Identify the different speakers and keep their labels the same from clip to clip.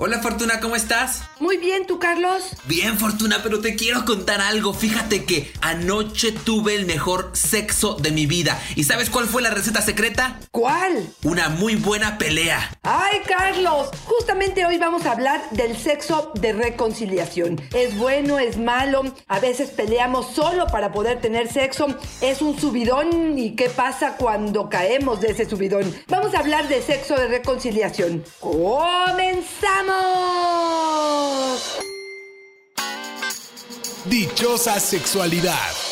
Speaker 1: Hola Fortuna, ¿cómo estás?
Speaker 2: Muy bien, ¿tú Carlos?
Speaker 1: Bien Fortuna, pero te quiero contar algo. Fíjate que anoche tuve el mejor sexo de mi vida. ¿Y sabes cuál fue la receta secreta?
Speaker 2: ¿Cuál?
Speaker 1: Una muy buena pelea.
Speaker 2: Ay Carlos, justamente hoy vamos a hablar del sexo de reconciliación. ¿Es bueno, es malo? A veces peleamos solo para poder tener sexo. ¿Es un subidón? ¿Y qué pasa cuando caemos de ese subidón? Vamos a hablar de sexo de reconciliación. ¡Comenzamos!
Speaker 3: Dichosa sexualidad.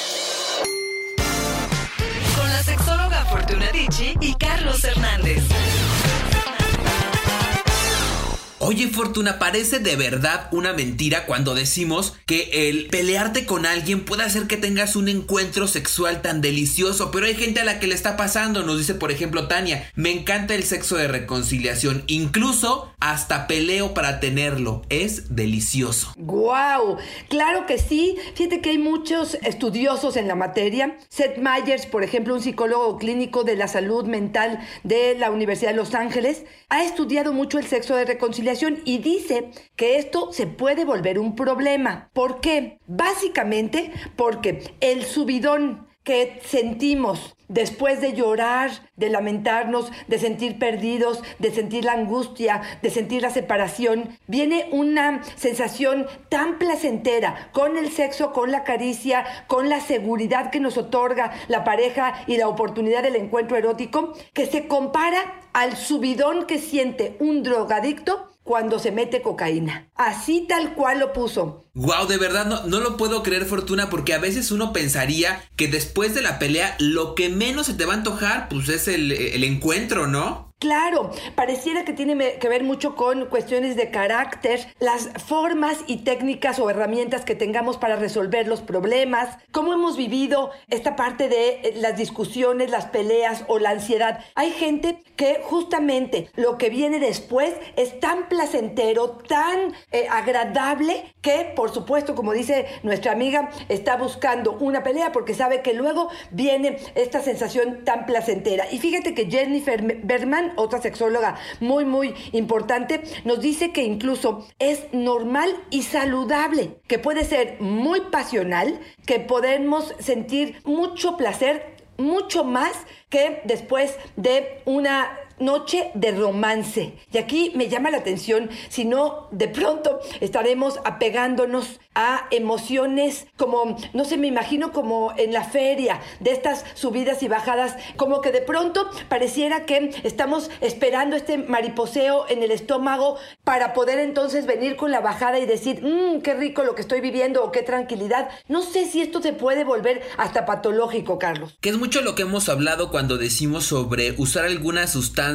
Speaker 1: Oye Fortuna, parece de verdad una mentira cuando decimos que el pelearte con alguien puede hacer que tengas un encuentro sexual tan delicioso, pero hay gente a la que le está pasando, nos dice por ejemplo Tania, me encanta el sexo de reconciliación, incluso hasta peleo para tenerlo, es delicioso.
Speaker 2: ¡Guau! Claro que sí, fíjate que hay muchos estudiosos en la materia, Seth Meyers, por ejemplo, un psicólogo clínico de la salud mental de la Universidad de Los Ángeles, ha estudiado mucho el sexo de reconciliación y dice que esto se puede volver un problema. ¿Por qué? Básicamente porque el subidón que sentimos después de llorar, de lamentarnos, de sentir perdidos, de sentir la angustia, de sentir la separación, viene una sensación tan placentera con el sexo, con la caricia, con la seguridad que nos otorga la pareja y la oportunidad del encuentro erótico, que se compara al subidón que siente un drogadicto cuando se mete cocaína. Así tal cual lo puso.
Speaker 1: Wow, de verdad no, lo puedo creer, Fortuna, porque a veces uno pensaría que después de la pelea lo que menos se te va a antojar, pues es el encuentro, ¿no?
Speaker 2: Claro, pareciera que tiene que ver mucho con cuestiones de carácter, las formas y técnicas o herramientas que tengamos para resolver los problemas, cómo hemos vivido esta parte de las discusiones, las peleas o la ansiedad. Hay gente que justamente lo que viene después es tan placentero, tan eh, agradable, que por supuesto, como dice nuestra amiga, está buscando una pelea porque sabe que luego viene esta sensación tan placentera. Y fíjate que Jennifer Berman, otra sexóloga muy, muy importante, nos dice que incluso es normal y saludable, que puede ser muy pasional, que podemos sentir mucho placer, mucho más que después de una noche de romance. Y aquí me llama la atención, si no, de pronto estaremos apegándonos a emociones como, no sé, me imagino como en la feria, de estas subidas y bajadas, como que de pronto pareciera que estamos esperando este mariposeo en el estómago para poder entonces venir con la bajada y decir, mmm, qué rico lo que estoy viviendo o qué tranquilidad. No sé si esto se puede volver hasta patológico, Carlos.
Speaker 1: Que es mucho lo que hemos hablado cuando decimos sobre usar alguna sustancia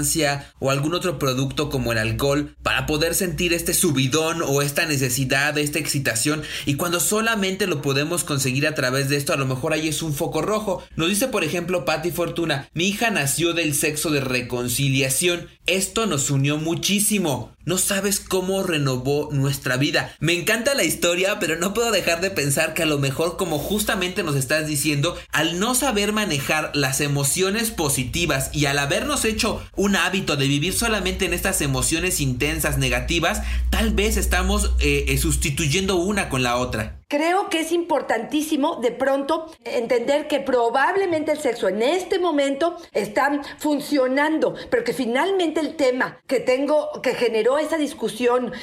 Speaker 1: o algún otro producto como el alcohol para poder sentir este subidón o esta necesidad, esta excitación y cuando solamente lo podemos conseguir a través de esto, a lo mejor ahí es un foco rojo. Nos dice, por ejemplo, Patty Fortuna, mi hija nació del sexo de reconciliación. Esto nos unió muchísimo. No sabes cómo renovó nuestra vida. Me encanta la historia, pero no puedo dejar de pensar que a lo mejor, como justamente nos estás diciendo, al no saber manejar las emociones positivas y al habernos hecho un hábito de vivir solamente en estas emociones intensas negativas, tal vez estamos eh, eh, sustituyendo una con la otra.
Speaker 2: Creo que es importantísimo de pronto entender que probablemente el sexo en este momento está funcionando, pero que finalmente el tema que tengo, que generó esa discusión,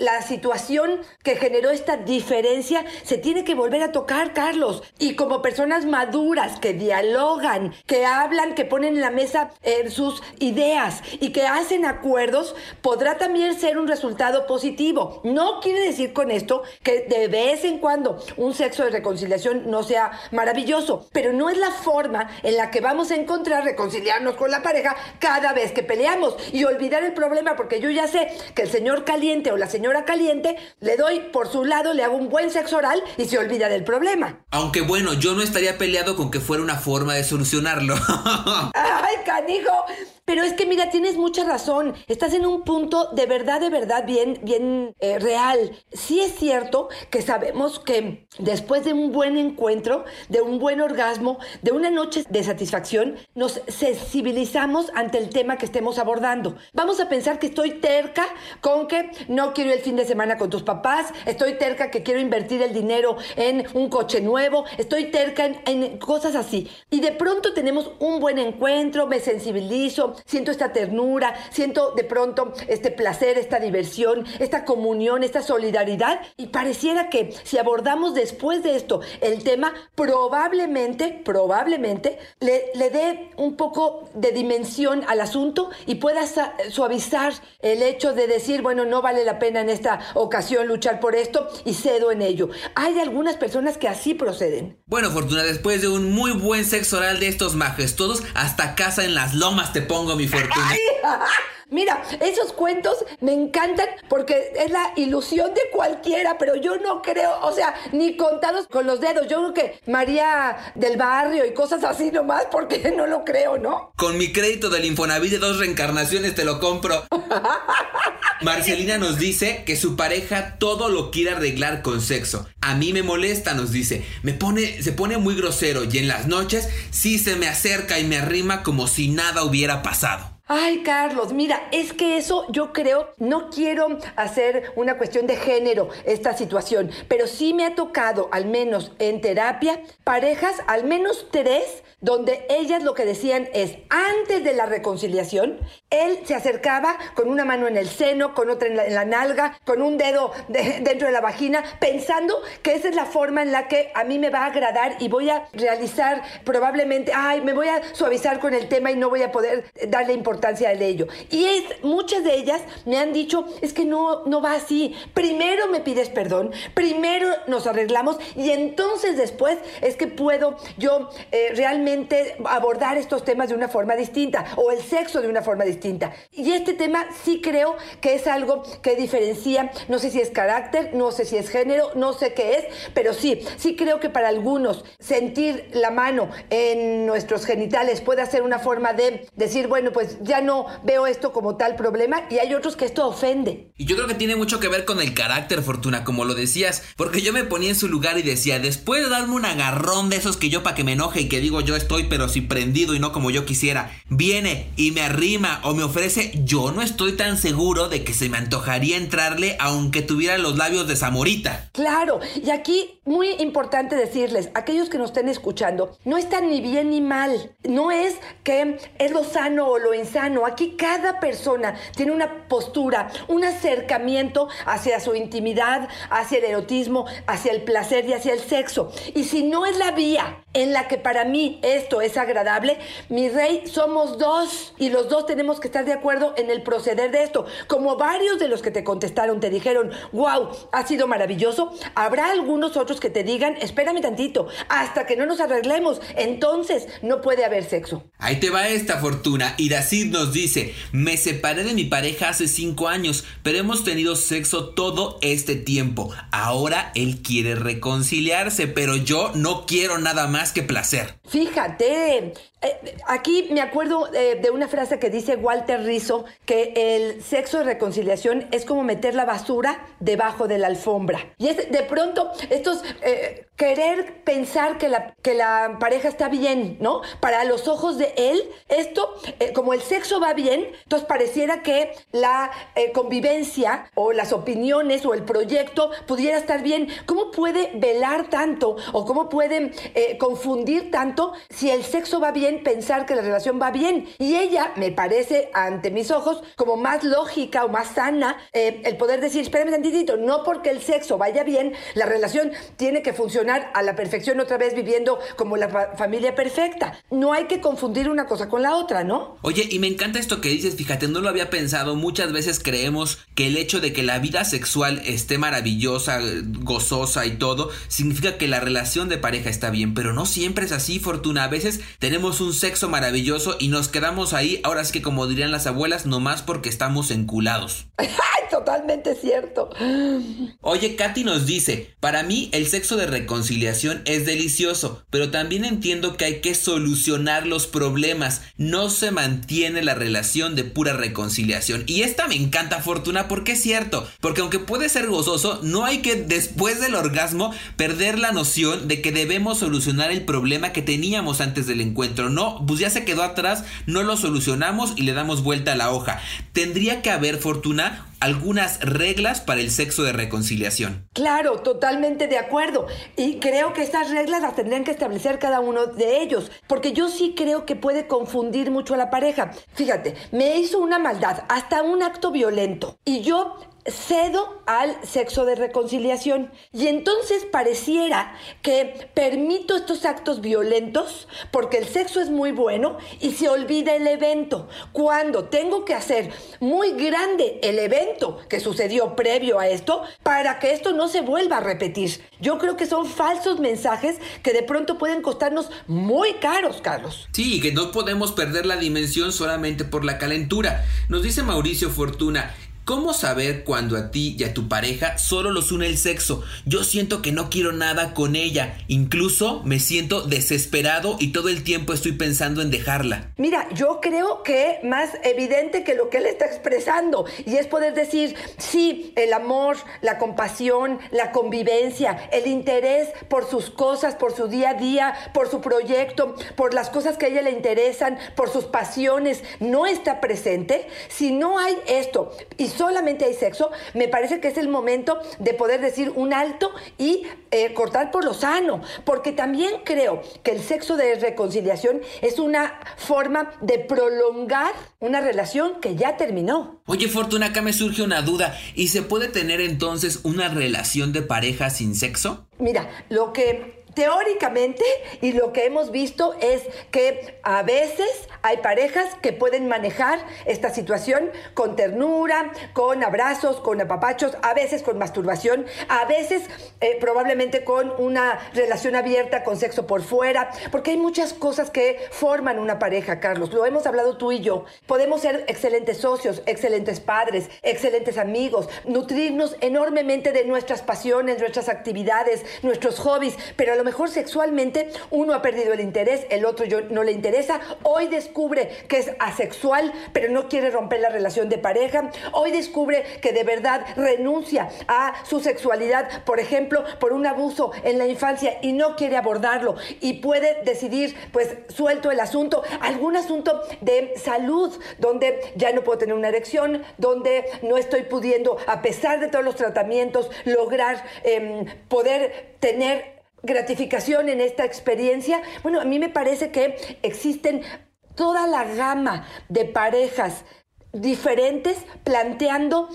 Speaker 2: la situación que generó esta diferencia, se tiene que volver a tocar, Carlos. Y como personas maduras que dialogan, que hablan, que ponen en la mesa eh, sus ideas y que hacen acuerdos, podrá también ser un resultado positivo. No quiere decir con esto que de vez en en cuando un sexo de reconciliación no sea maravilloso, pero no es la forma en la que vamos a encontrar reconciliarnos con la pareja cada vez que peleamos y olvidar el problema, porque yo ya sé que el señor caliente o la señora caliente le doy por su lado, le hago un buen sexo oral y se olvida del problema.
Speaker 1: Aunque bueno, yo no estaría peleado con que fuera una forma de solucionarlo.
Speaker 2: ¡Ay, canijo! Pero es que mira, tienes mucha razón. Estás en un punto de verdad, de verdad bien, bien eh, real. Sí es cierto que sabemos que después de un buen encuentro, de un buen orgasmo, de una noche de satisfacción, nos sensibilizamos ante el tema que estemos abordando. Vamos a pensar que estoy terca con que no quiero el fin de semana con tus papás, estoy terca que quiero invertir el dinero en un coche nuevo, estoy terca en cosas así. Y de pronto tenemos un buen encuentro, me sensibilizo, siento esta ternura, siento de pronto este placer, esta diversión, esta comunión, esta solidaridad y pareciera que si abordamos después de esto el tema, probablemente, probablemente le, le dé un poco de dimensión al asunto y pueda suavizar el hecho de decir, bueno, no vale la pena en esta ocasión luchar por esto y cedo en ello. Hay algunas personas que así proceden.
Speaker 1: Bueno, Fortuna, después de un muy buen sexo oral de estos majestuosos, hasta casa en las lomas te pongo mi fortuna.
Speaker 2: Mira, esos cuentos me encantan porque es la ilusión de cualquiera, pero yo no creo, o sea, ni contados con los dedos. Yo creo que María del Barrio y cosas así nomás, porque no lo creo, ¿no?
Speaker 1: Con mi crédito del Infonavit de dos reencarnaciones te lo compro. Marcelina nos dice que su pareja todo lo quiere arreglar con sexo. A mí me molesta, nos dice. Me pone, se pone muy grosero y en las noches sí se me acerca y me arrima como si nada hubiera pasado.
Speaker 2: Ay, Carlos, mira, es que eso yo creo, no quiero hacer una cuestión de género esta situación, pero sí me ha tocado, al menos en terapia, parejas, al menos tres, donde ellas lo que decían es, antes de la reconciliación, él se acercaba con una mano en el seno, con otra en la, nalga, con un dedo dentro de la vagina, pensando que esa es la forma en la que a mí me va a agradar y voy a realizar probablemente, ay, me voy a suavizar con el tema y no voy a poder darle importancia de ello. Y es, muchas de ellas me han dicho, es que no, no va así. Primero me pides perdón, primero nos arreglamos y entonces después es que puedo yo eh, realmente abordar estos temas de una forma distinta o el sexo de una forma distinta. Y este tema sí creo que es algo que diferencia, no sé si es carácter, no sé si es género, no sé qué es, pero sí, sí creo que para algunos sentir la mano en nuestros genitales puede ser una forma de decir, bueno, pues ya no veo esto como tal problema y hay otros que esto ofende.
Speaker 1: Y yo creo que tiene mucho que ver con el carácter, Fortuna, como lo decías, porque yo me ponía en su lugar y decía, después de darme un agarrón de esos que yo para que me enoje y que digo yo estoy pero si prendido y no como yo quisiera, viene y me arrima o me ofrece, yo no estoy tan seguro de que se me antojaría entrarle aunque tuviera los labios de Zamorita.
Speaker 2: Claro, y aquí muy importante decirles, aquellos que nos estén escuchando, no está ni bien ni mal, no es que es lo sano o lo insano, Aquí cada persona tiene una postura, un acercamiento hacia su intimidad, hacia el erotismo, hacia el placer y hacia el sexo. Y si no es la vía en la que para mí esto es agradable, mi rey, somos dos y los dos tenemos que estar de acuerdo en el proceder de esto. Como varios de los que te contestaron te dijeron, wow, ha sido maravilloso, habrá algunos otros que te digan, espérame tantito, hasta que no nos arreglemos, entonces no puede haber sexo.
Speaker 1: Ahí te va esta fortuna. Iracid nos dice, me separé de mi pareja hace cinco años, pero hemos tenido sexo todo este tiempo. Ahora él quiere reconciliarse, pero yo no quiero nada más que placer.
Speaker 2: Fíjate, aquí me acuerdo eh, de una frase que dice Walter Rizzo, que el sexo de reconciliación es como meter la basura debajo de la alfombra. Y es de pronto estos eh, querer pensar que la, que la pareja está bien, ¿no? Para los ojos de él, esto, como el sexo va bien, entonces pareciera que la convivencia o las opiniones o el proyecto pudiera estar bien. ¿Cómo puede velar tanto o cómo puede confundir tanto si el sexo va bien? Pensar que la relación va bien. Y ella me parece, ante mis ojos, como más lógica o más sana eh, el poder decir, espérame tantitito, no porque el sexo vaya bien, la relación tiene que funcionar a la perfección otra vez viviendo como la familia perfecta. No hay que confundir una cosa con la otra, ¿no?
Speaker 1: Oye, y me encanta esto que dices, fíjate, no lo había pensado, muchas veces creemos que el hecho de que la vida sexual esté maravillosa, gozosa y todo, significa que la relación de pareja está bien, pero no siempre es así, Fortuna. A veces tenemos un sexo maravilloso y nos quedamos ahí, ahora es que como dirían las abuelas, nomás porque estamos enculados.
Speaker 2: ¡Ay, totalmente cierto!
Speaker 1: Oye, Katy nos dice, para mí el sexo de reconciliación es delicioso, pero también entiendo que hay que solucionar los problemas, no se mantiene la relación de pura reconciliación. Y esta me encanta, Fortuna, porque es cierto, porque aunque puede ser gozoso, no hay que después del orgasmo perder la noción de que debemos solucionar el problema que teníamos antes del encuentro. No, pues ya se quedó atrás, no lo solucionamos y le damos vuelta a la hoja. Tendría que haber, Fortuna, algunas reglas para el sexo de reconciliación.
Speaker 2: Claro, totalmente de acuerdo. Y creo que estas reglas las tendrían que establecer cada uno de ellos, porque yo sí creo que puede confundir mucho a la pareja. Fíjate, me hizo una maldad, hasta un acto violento, y yo cedo al sexo de reconciliación. Y entonces pareciera que permito estos actos violentos porque el sexo es muy bueno y se olvida el evento. Cuando tengo que hacer muy grande el evento que sucedió previo a esto para que esto no se vuelva a repetir. Yo creo que son falsos mensajes que de pronto pueden costarnos muy caros, Carlos.
Speaker 1: Sí, que no podemos perder la dimensión solamente por la calentura. Nos dice Mauricio Fortuna, ¿Cómo saber cuando a ti y a tu pareja solo los une el sexo? Yo siento que no quiero nada con ella. Incluso me siento desesperado y todo el tiempo estoy pensando en dejarla.
Speaker 2: Mira, yo creo que más evidente que lo que él está expresando y es poder decir, sí, el amor, la compasión, la convivencia, el interés por sus cosas, por su día a día, por su proyecto, por las cosas que a ella le interesan, por sus pasiones, no está presente. Si no hay esto y solamente hay sexo, me parece que es el momento de poder decir un alto y eh, cortar por lo sano, porque también creo que el sexo de reconciliación es una forma de prolongar una relación que ya terminó.
Speaker 1: Oye, Fortuna, acá me surge una duda, ¿y se puede tener entonces una relación de pareja sin sexo?
Speaker 2: Mira, lo que teóricamente y lo que hemos visto es que a veces hay parejas que pueden manejar esta situación con ternura, con abrazos, con apapachos, a veces con masturbación, a veces eh, probablemente con una relación abierta con sexo por fuera, porque hay muchas cosas que forman una pareja, Carlos. Lo hemos hablado tú y yo. Podemos ser excelentes socios, excelentes padres, excelentes amigos, nutrirnos enormemente de nuestras pasiones, nuestras actividades, nuestros hobbies, pero a lo mejor sexualmente uno ha perdido el interés, el otro no le interesa. Hoy descubre que es asexual, pero no quiere romper la relación de pareja. Hoy descubre que de verdad renuncia a su sexualidad, por ejemplo, por un abuso en la infancia y no quiere abordarlo y puede decidir, pues suelto el asunto, algún asunto de salud, donde ya no puedo tener una erección, donde no estoy pudiendo, a pesar de todos los tratamientos, lograr em, poder tener gratificación en esta experiencia? Bueno, a mí me parece que existen toda la gama de parejas diferentes planteando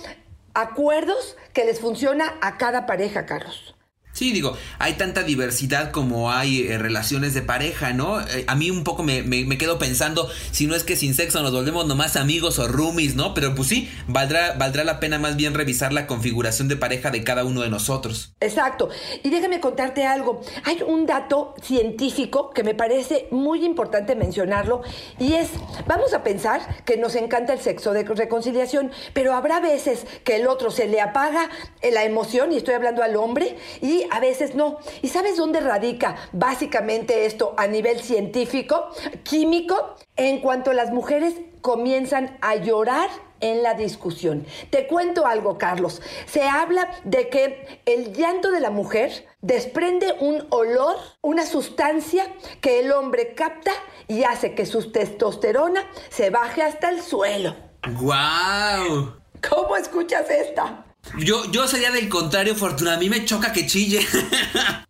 Speaker 2: acuerdos que les funciona a cada pareja, Carlos.
Speaker 1: Sí, digo, hay tanta diversidad como hay eh, relaciones de pareja, ¿no? Eh, a mí un poco me, me, quedo pensando si no es que sin sexo nos volvemos nomás amigos o roomies, ¿no? Pero pues sí, valdrá, valdrá la pena más bien revisar la configuración de pareja de cada uno de nosotros.
Speaker 2: Exacto. Y déjame contarte algo. Hay un dato científico que me parece muy importante mencionarlo y es, vamos a pensar que nos encanta el sexo de reconciliación, pero habrá veces que el otro se le apaga la emoción, y estoy hablando al hombre, y a veces no. ¿Y sabes dónde radica básicamente esto a nivel científico, químico? En cuanto las mujeres comienzan a llorar en la discusión. Te cuento algo, Carlos. Se habla de que el llanto de la mujer desprende un olor, una sustancia que el hombre capta y hace que su testosterona se baje hasta el suelo.
Speaker 1: ¡Guau!
Speaker 2: ¿Cómo escuchas esta?
Speaker 1: Yo, yo sería del contrario, Fortuna. A mí me choca que chille.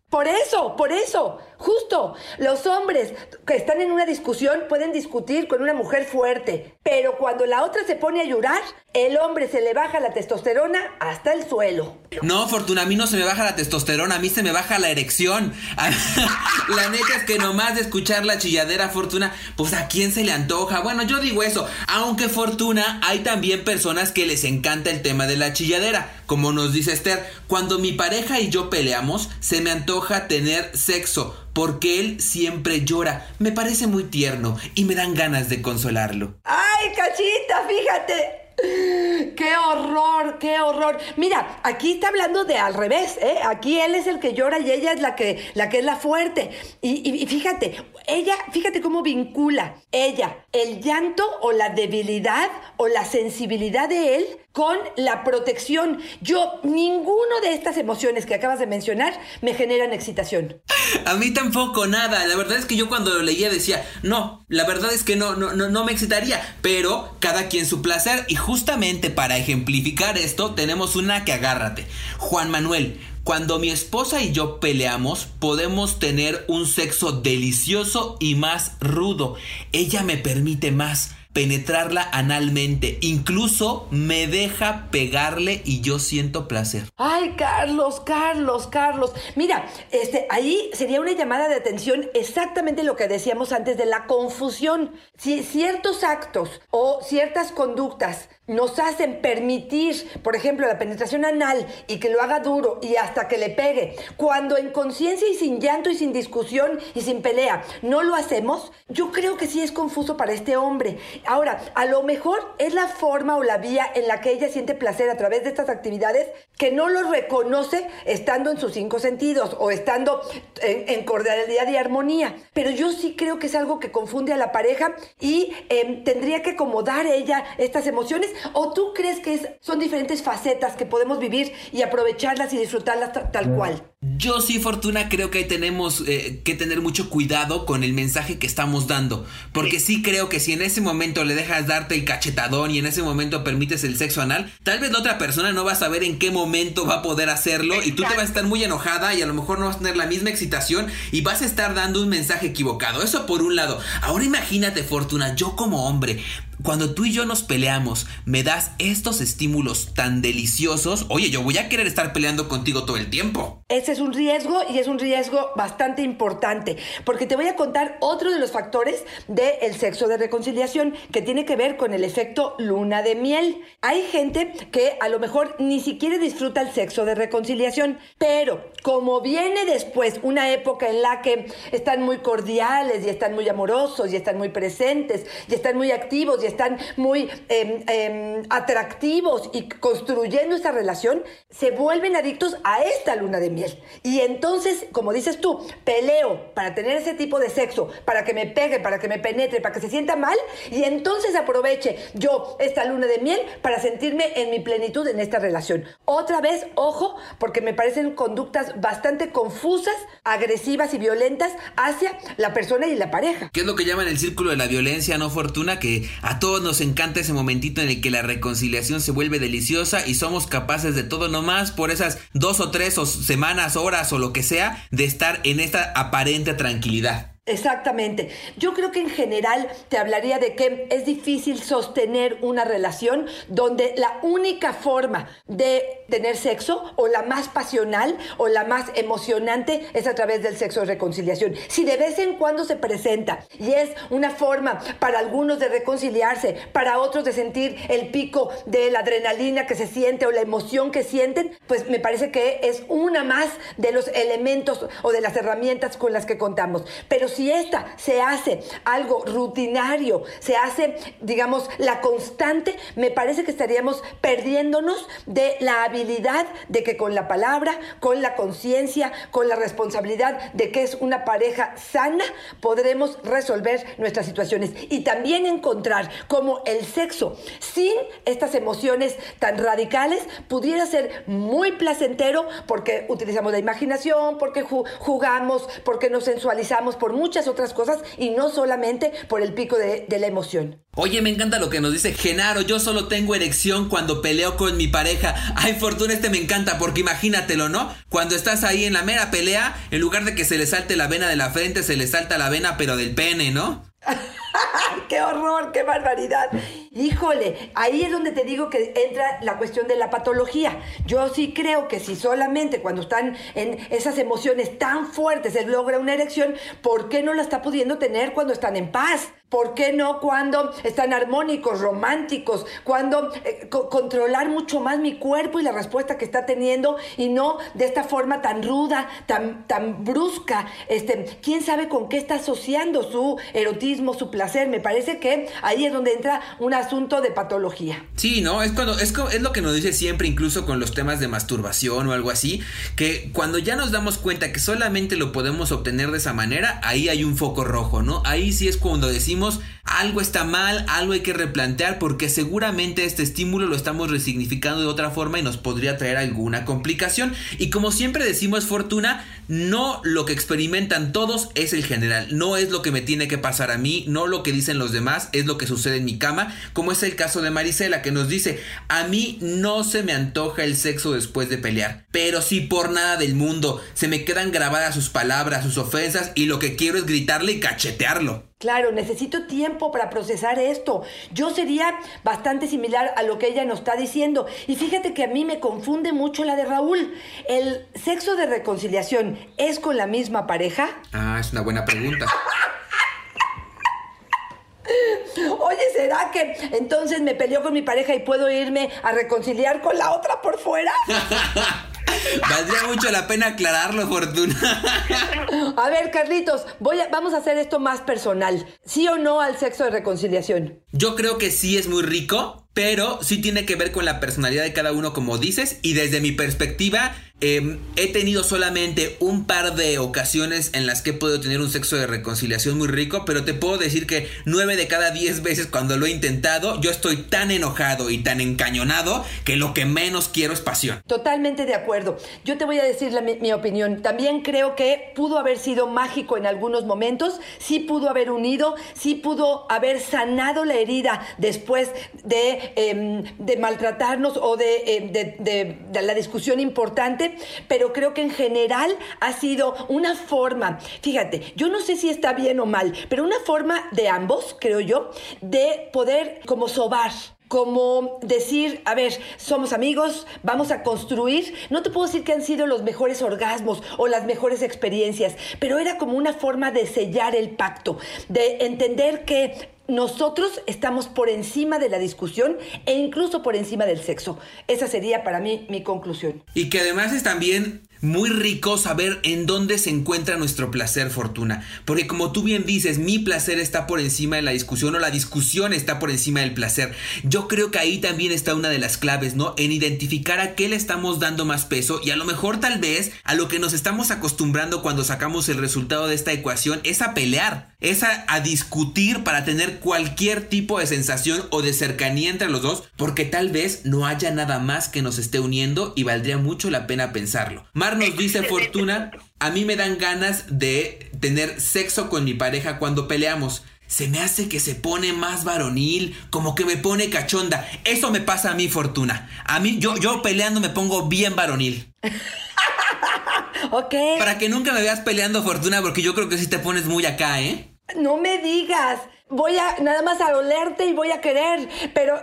Speaker 2: Por eso, por eso. Justo, los hombres que están en una discusión pueden discutir con una mujer fuerte, pero cuando la otra se pone a llorar, el hombre se le baja la testosterona hasta el suelo.
Speaker 1: No, Fortuna, a mí no se me baja la testosterona, a mí se me baja la erección. la neta es que nomás de escuchar la chilladera, Fortuna, pues a quién se le antoja. Bueno, yo digo eso, aunque Fortuna, hay también personas que les encanta el tema de la chilladera. Como nos dice Esther, cuando mi pareja y yo peleamos, se me antoja tener sexo porque él siempre llora. Me parece muy tierno y me dan ganas de consolarlo.
Speaker 2: ¡Ay, cachita, fíjate! ¡Qué horror, qué horror! Mira, aquí está hablando de al revés, ¿eh? Aquí él es el que llora y ella es la que, la que es la fuerte. Y, y fíjate, ella, fíjate cómo vincula ella el llanto o la debilidad o la sensibilidad de él con la protección. Yo, ninguno de estas emociones que acabas de mencionar me generan excitación.
Speaker 1: A mí tampoco, nada. La verdad es que yo cuando lo leía decía, no, la verdad es que no, no, no, no me excitaría. Pero cada quien su placer. Y justamente para ejemplificar esto, tenemos una que agárrate. Juan Manuel, cuando mi esposa y yo peleamos, podemos tener un sexo delicioso y más rudo. Ella me permite más penetrarla analmente. Incluso me deja pegarle y yo siento placer.
Speaker 2: Ay, Carlos, Carlos, Carlos. Mira, este, ahí sería una llamada de atención exactamente lo que decíamos antes de la confusión. Si ciertos actos o ciertas conductas nos hacen permitir, por ejemplo, la penetración anal y que lo haga duro y hasta que le pegue, cuando en conciencia y sin llanto y sin discusión y sin pelea no lo hacemos, yo creo que sí es confuso para este hombre. Ahora, a lo mejor es la forma o la vía en la que ella siente placer a través de estas actividades que no lo reconoce estando en sus cinco sentidos o estando en, cordialidad y armonía. Pero yo sí creo que es algo que confunde a la pareja y em, tendría que acomodar ella estas emociones ¿O tú crees que son diferentes facetas que podemos vivir y aprovecharlas y disfrutarlas tal cual?
Speaker 1: Yo sí, Fortuna, creo que tenemos eh, que tener mucho cuidado con el mensaje que estamos dando. Porque sí. creo que si en ese momento le dejas darte el cachetadón y en ese momento permites el sexo anal, tal vez la otra persona no va a saber en qué momento va a poder hacerlo y tú te vas a estar muy enojada y a lo mejor no vas a tener la misma excitación y vas a estar dando un mensaje equivocado. Eso por un lado. Ahora imagínate, Fortuna, yo como hombre, cuando tú y yo nos peleamos, me das estos estímulos tan deliciosos, oye, yo voy a querer estar peleando contigo todo el tiempo.
Speaker 2: Ese es un riesgo y es un riesgo bastante importante, porque te voy a contar otro de los factores del sexo de reconciliación que tiene que ver con el efecto luna de miel. Hay gente que a lo mejor ni siquiera disfruta el sexo de reconciliación, pero como viene después una época en la que están muy cordiales y están muy amorosos y están muy presentes y están muy activos y están muy em, em, atractivos y construyendo esta relación, se vuelven adictos a esta luna de miel. Y entonces, como dices tú, peleo para tener ese tipo de sexo, para que me pegue, para que me penetre, para que se sienta mal, y entonces aproveche yo esta luna de miel para sentirme en mi plenitud en esta relación. Otra vez, ojo, porque me parecen conductas bastante confusas, agresivas y violentas hacia la persona y la pareja.
Speaker 1: ¿Qué es lo que llaman el círculo de la violencia, no fortuna? Que a todos nos encanta ese momentito en el que la reconciliación se vuelve deliciosa y somos capaces de todo nomás por esas dos o tres semanas, horas o lo que sea, de estar en esta aparente tranquilidad.
Speaker 2: Exactamente. Yo creo que en general te hablaría de que es difícil sostener una relación donde la única forma de tener sexo o la más pasional o la más emocionante es a través del sexo de reconciliación. Si de vez en cuando se presenta y es una forma para algunos de reconciliarse, para otros de sentir el pico de la adrenalina que se siente o la emoción que sienten, pues me parece que es una más de los elementos o de las herramientas con las que contamos. Pero si esta se hace algo rutinario, se hace, digamos, la constante, me parece que estaríamos perdiéndonos de la habilidad de que con la palabra, con la conciencia, con la responsabilidad de que es una pareja sana, podremos resolver nuestras situaciones y también encontrar cómo el sexo sin estas emociones tan radicales pudiera ser muy placentero porque utilizamos la imaginación, porque jugamos, porque nos sensualizamos por muchas otras cosas y no solamente por el pico de, de la emoción.
Speaker 1: Oye, me encanta lo que nos dice Genaro. Yo solo tengo erección cuando peleo con mi pareja. Ay, Fortuna, este me encanta porque imagínatelo, ¿no? Cuando estás ahí en la mera pelea, en lugar de que se le salte la vena de la frente, se le salta la vena, pero del pene, ¿no?
Speaker 2: ¡Qué horror! ¡Qué barbaridad! Híjole, ahí es donde te digo que entra la cuestión de la patología. Yo sí creo que si solamente cuando están en esas emociones tan fuertes se logra una erección, ¿por qué no la está pudiendo tener cuando están en paz? ¿Por qué no cuando están armónicos, románticos? Cuando eh, co- controlar mucho más mi cuerpo y la respuesta que está teniendo y no de esta forma tan ruda, tan, tan brusca. Este, ¿Quién sabe con qué está asociando su erotismo, su placer? Me parece que ahí es donde entra un asunto de patología.
Speaker 1: Sí, ¿no? Es, cuando, es, es lo que nos dice siempre, incluso con los temas de masturbación o algo así, que cuando ya nos damos cuenta que solamente lo podemos obtener de esa manera, ahí hay un foco rojo, ¿no? Ahí sí es cuando decimos algo está mal, algo hay que replantear, porque seguramente este estímulo lo estamos resignificando de otra forma y nos podría traer alguna complicación. Y como siempre decimos, Fortuna, no lo que experimentan todos es el general, no es lo que me tiene que pasar a mí, no lo que dicen los demás, es lo que sucede en mi cama, como es el caso de Marisela que nos dice, a mí no se me antoja el sexo después de pelear, pero si por nada del mundo se me quedan grabadas sus palabras, sus ofensas y lo que quiero es gritarle y cachetearlo.
Speaker 2: Claro, necesito tiempo para procesar esto. Yo sería bastante similar a lo que ella nos está diciendo. Y fíjate que a mí me confunde mucho la de Raúl. ¿El sexo de reconciliación es con la misma pareja?
Speaker 1: Ah, es una buena pregunta.
Speaker 2: Oye, ¿será que entonces me peleó con mi pareja y puedo irme a reconciliar con la otra por fuera?
Speaker 1: Valdría mucho la pena aclararlo, Fortuna.
Speaker 2: A ver, Carlitos, voy a- vamos a hacer esto más personal. ¿Sí o no al sexo de reconciliación?
Speaker 1: Yo creo que sí es muy rico, pero sí tiene que ver con la personalidad de cada uno, como dices, y desde mi perspectiva, eh, he tenido solamente un par de ocasiones en las que he podido tener un sexo de reconciliación muy rico, pero te puedo decir que nueve de cada diez veces cuando lo he intentado, yo estoy tan enojado y tan encañonado que lo que menos quiero es pasión.
Speaker 2: Totalmente de acuerdo. Yo te voy a decir mi, opinión. También creo que pudo haber sido mágico en algunos momentos, sí pudo haber unido, sí pudo haber sanado la herida después de, em, maltratarnos o em, de la discusión importante, pero creo que en general ha sido una forma, fíjate, yo no sé si está bien o mal, pero una forma de ambos, creo yo, de poder como sobar como decir, a ver, somos amigos, vamos a construir. No te puedo decir que han sido los mejores orgasmos o las mejores experiencias, pero era como una forma de sellar el pacto, de entender que nosotros estamos por encima de la discusión e incluso por encima del sexo. Esa sería para mí mi conclusión.
Speaker 1: Y que además es también muy rico saber en dónde se encuentra nuestro placer, Fortuna. Porque como tú bien dices, mi placer está por encima de la discusión o la discusión está por encima del placer. Yo creo que ahí también está una de las claves, ¿no? En identificar a qué le estamos dando más peso y a lo mejor tal vez a lo que nos estamos acostumbrando cuando sacamos el resultado de esta ecuación es a pelear, es a, discutir para tener cualquier tipo de sensación o de cercanía entre los dos, porque tal vez no haya nada más que nos esté uniendo y valdría mucho la pena pensarlo. Nos dice Fortuna, a mí me dan ganas de tener sexo con mi pareja cuando peleamos. Se me hace que se pone más varonil, como que me pone cachonda. Eso me pasa a mí, Fortuna. A mí, yo, yo peleando me pongo bien varonil.
Speaker 2: Ok.
Speaker 1: Para que nunca me veas peleando, Fortuna, porque yo creo que sí te pones muy acá, ¿eh?
Speaker 2: No me digas. Voy a nada más a olerte y voy a querer, pero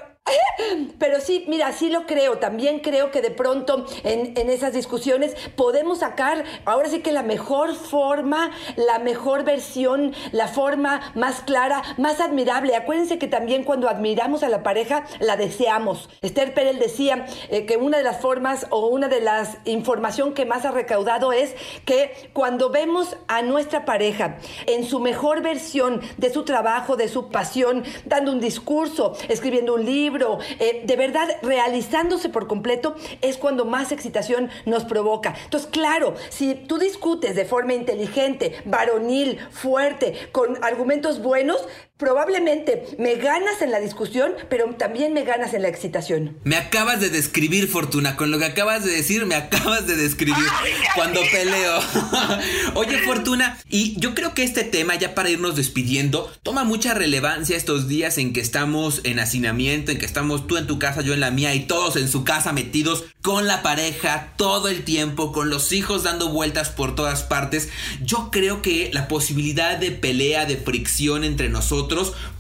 Speaker 2: pero sí, mira, sí lo creo. También creo que de pronto en, en, esas discusiones podemos sacar, ahora sí que la mejor forma, la mejor versión, la forma más clara, más admirable. Acuérdense que también cuando admiramos a la pareja, la deseamos. Esther Perel decía eh, que una de las formas o una de las información que más ha recaudado es que cuando vemos a nuestra pareja en su mejor versión de su trabajo, de su pasión, dando un discurso, escribiendo un libro, eh, de verdad realizándose por completo, es cuando más excitación nos provoca. Entonces, claro, si tú discutes de forma inteligente, varonil, fuerte, con argumentos buenos, Probablemente me ganas en la discusión, pero también me ganas en la excitación.
Speaker 1: Me acabas de describir, Fortuna. Con lo que acabas de decir, me acabas de describir cuando peleo. Oye, Fortuna, y yo creo que este tema, ya para irnos despidiendo, toma mucha relevancia estos días en que estamos en hacinamiento, en que estamos tú en tu casa, yo en la mía y todos en su casa metidos con la pareja todo el tiempo, con los hijos dando vueltas por todas partes. Yo creo que la posibilidad de pelea, de fricción entre nosotros,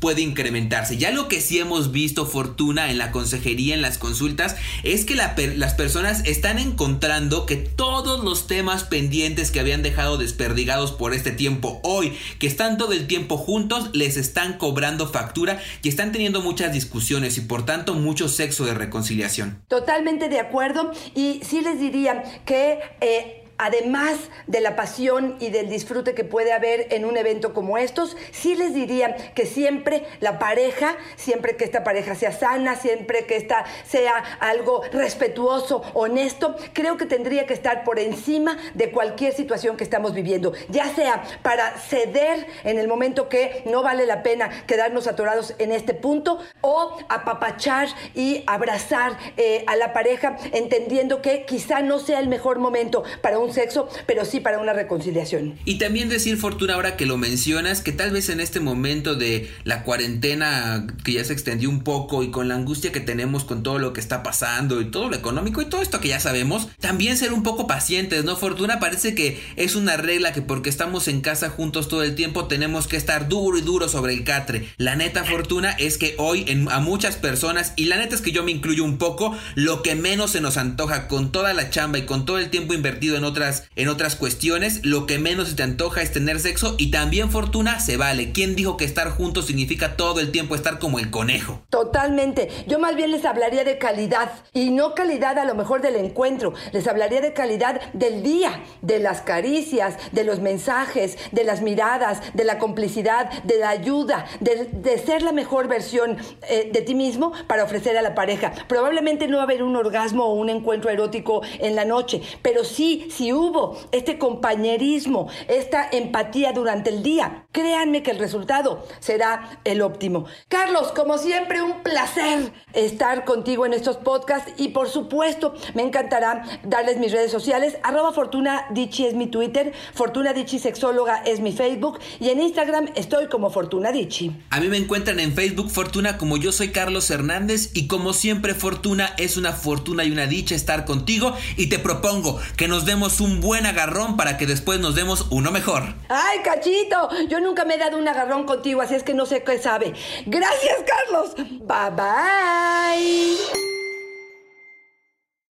Speaker 1: puede incrementarse. Ya lo que sí hemos visto, Fortuna, en la consejería, en las consultas, es que las personas están encontrando que todos los temas pendientes que habían dejado desperdigados por este tiempo, hoy, que están todo el tiempo juntos, les están cobrando factura y están teniendo muchas discusiones y por tanto mucho sexo de reconciliación.
Speaker 2: Totalmente de acuerdo y sí les diría que... Eh, además de la pasión y del disfrute que puede haber en un evento como estos, sí les diría que siempre la pareja, siempre que esta pareja sea sana, siempre que esta sea algo respetuoso, honesto, creo que tendría que estar por encima de cualquier situación que estamos viviendo, ya sea para ceder en el momento que no vale la pena quedarnos atorados en este punto o apapachar y abrazar eh, a la pareja entendiendo que quizá no sea el mejor momento para un sexo, pero sí para una reconciliación.
Speaker 1: Y también decir, Fortuna, ahora que lo mencionas, que tal vez en este momento de la cuarentena que ya se extendió un poco y con la angustia que tenemos con todo lo que está pasando y todo lo económico y todo esto que ya sabemos, también ser un poco pacientes, ¿no? Fortuna parece que es una regla que porque estamos en casa juntos todo el tiempo tenemos que estar duro y duro sobre el catre. La neta, Fortuna, es que hoy a muchas personas, y la neta es que yo me incluyo un poco, lo que menos se nos antoja con toda la chamba y con todo el tiempo invertido en otras en otras cuestiones, lo que menos se te antoja es tener sexo y también fortuna se vale. ¿Quién dijo que estar juntos significa todo el tiempo estar como el conejo?
Speaker 2: Totalmente. Yo más bien les hablaría de calidad y no calidad a lo mejor del encuentro. Les hablaría de calidad del día, de las caricias, de los mensajes, de las miradas, de la complicidad, de la ayuda, de, ser la mejor versión eh, de ti mismo para ofrecer a la pareja. Probablemente no va a haber un orgasmo o un encuentro erótico en la noche, pero sí, hubo este compañerismo, esta empatía durante el día, créanme que el resultado será el óptimo. Carlos, como siempre, un placer estar contigo en estos podcasts y por supuesto me encantará darles mis redes sociales. Arroba Fortuna es mi Twitter, Fortuna Dichi Sexóloga es mi Facebook y en Instagram estoy como Fortuna Dichi.
Speaker 1: A mí me encuentran en Facebook Fortuna como yo soy Carlos Hernández y como siempre Fortuna es una fortuna y una dicha estar contigo y te propongo que nos un buen agarrón para que después nos demos uno mejor.
Speaker 2: ¡Ay, cachito! Yo nunca me he dado un agarrón contigo, así es que no sé qué sabe. Gracias, Carlos. Bye bye.